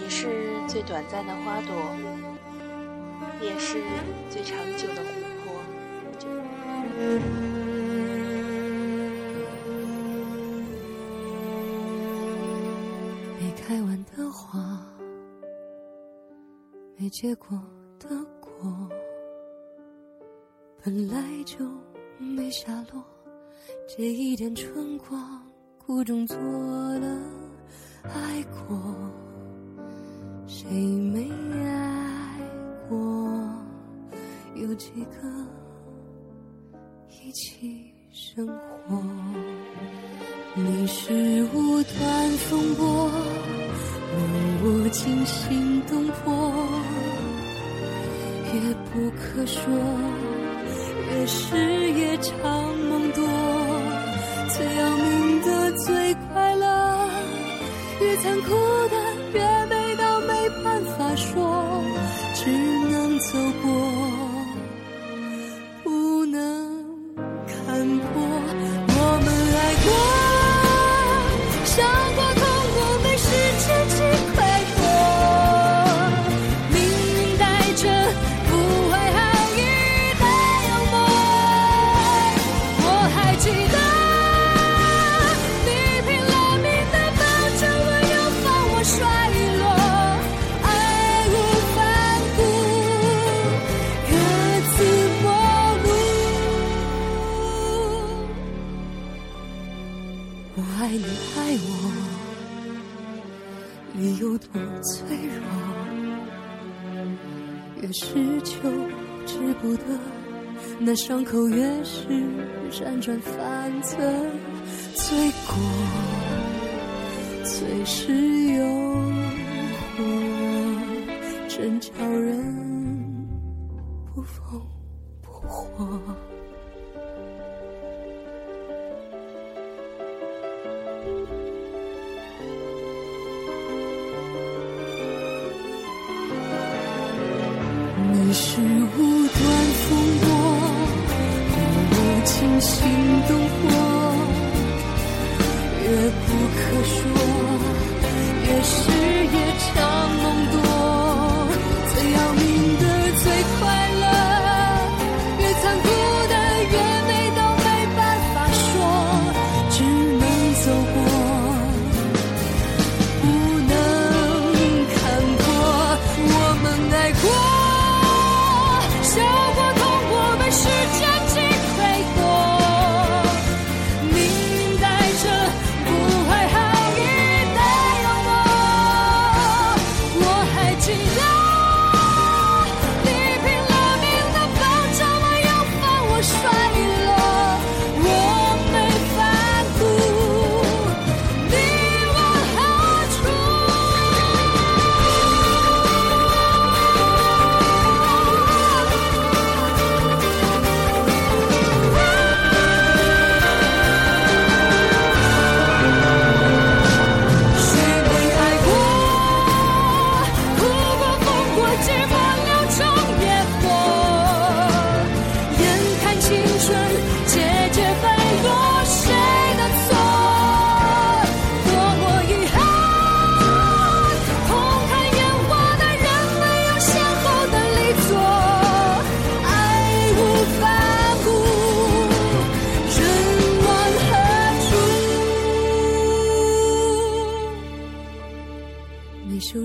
你是最短暂的花朵，也是最长久的湖泊。没开完的花，没结果的果，本来就没下落。借一点春光，苦中作乐，爱过，谁没爱过？有几个一起生活？你是无端风波，令我惊心动魄，越不可说，越是夜长梦多。越是求之不得，那伤口越是辗转反侧，罪过最是诱惑，真叫人不疯。是无端风波，让我惊心动魄，越不可说，越是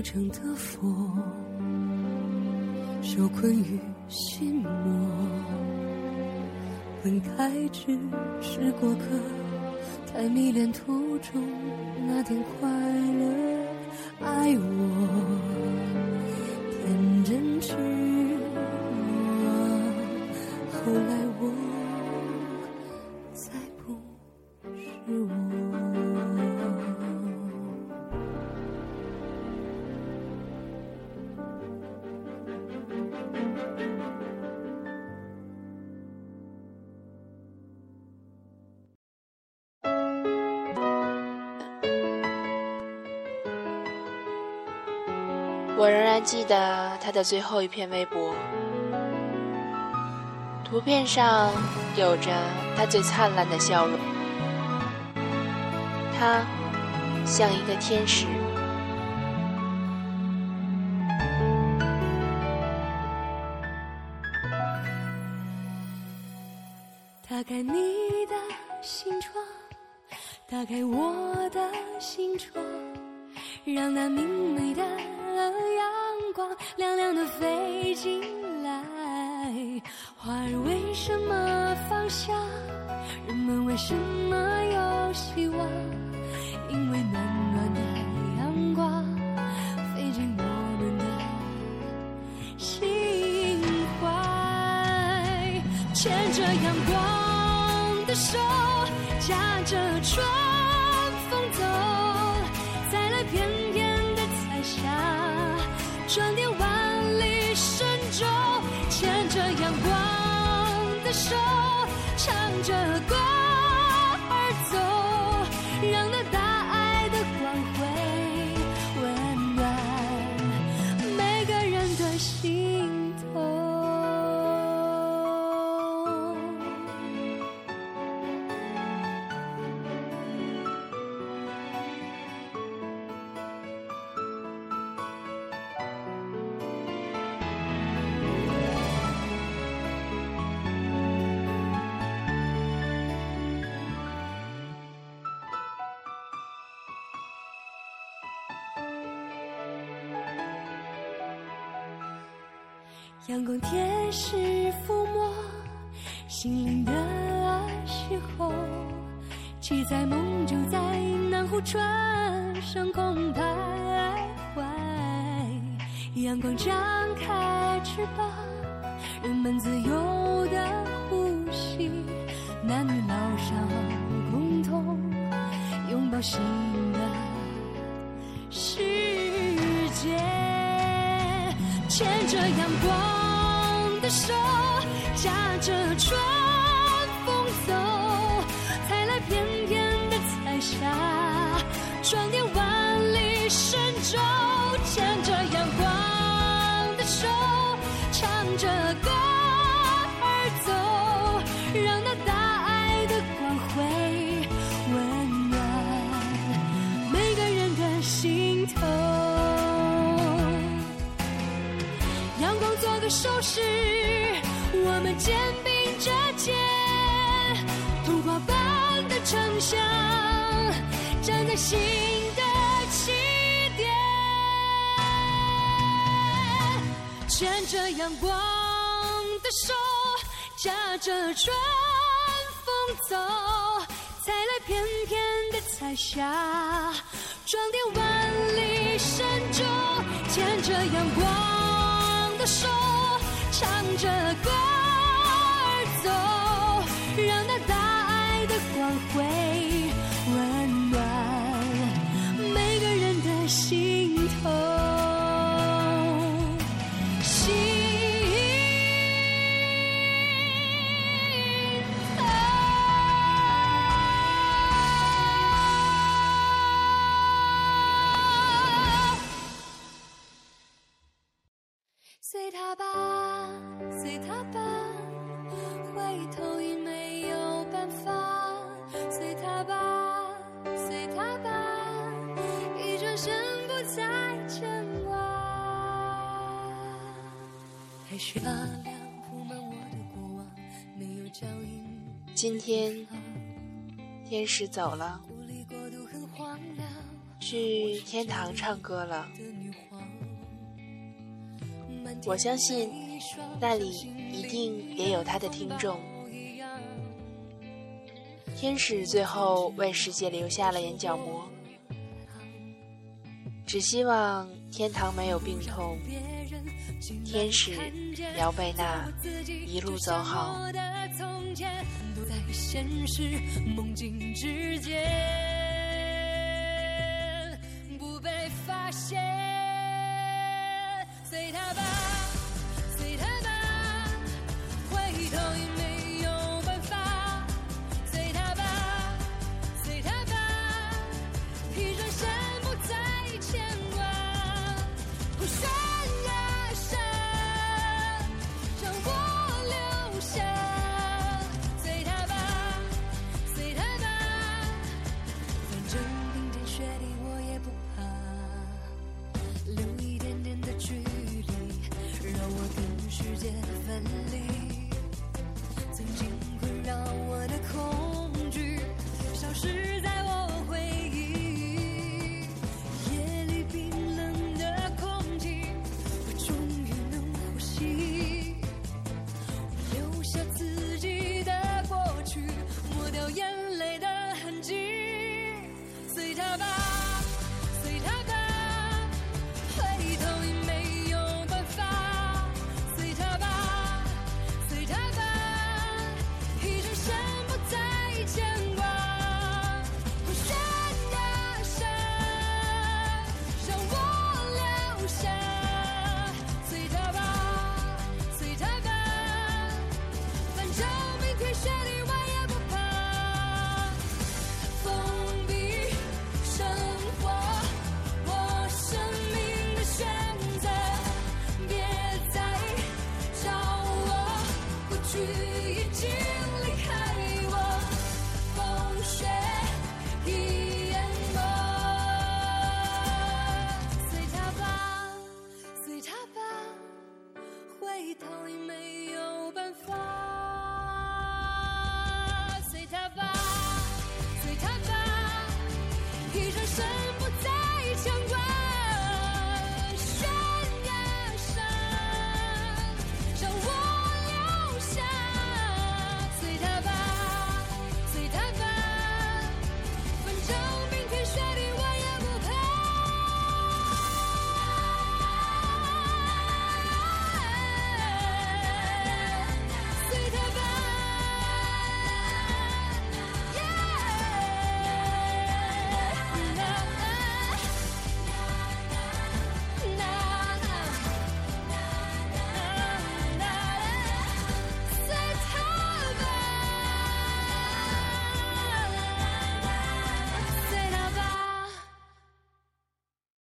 成的佛，受困于心魔。本该只是过客，太迷恋途中那点快乐。爱我，我仍然记得他的最后一篇微博。图片上有着他最灿烂的笑容。他像一个天使。打开你的心窗打开我的心窗让那明媚的了阳光亮亮的飞进来。花儿为什么放下？人们为什么有希望？因为暖暖的阳光飞进我们的心怀，牵着阳光的手，驾着春阳光天使抚摸心灵的时候，七彩梦就在南湖船上空徘徊。阳光张开翅膀，人们自由的呼吸，男女老少共同拥抱新牵着阳光的手，驾着春风走，采来片片的彩霞，装点万里神州。牵着阳光的手，唱着歌手势，我们肩并着肩，童话般的城乡，站在新的起点，牵着阳光的手，驾着春风走，采来片片的彩霞，装点万里神州，牵着阳光的手，唱着歌。今天天使走了，去天堂唱歌了。我相信那里一定也有他的听众。天使最后为世界留下了眼角膜，只希望天堂没有病痛，天使姚贝娜一路走好。不被发现。过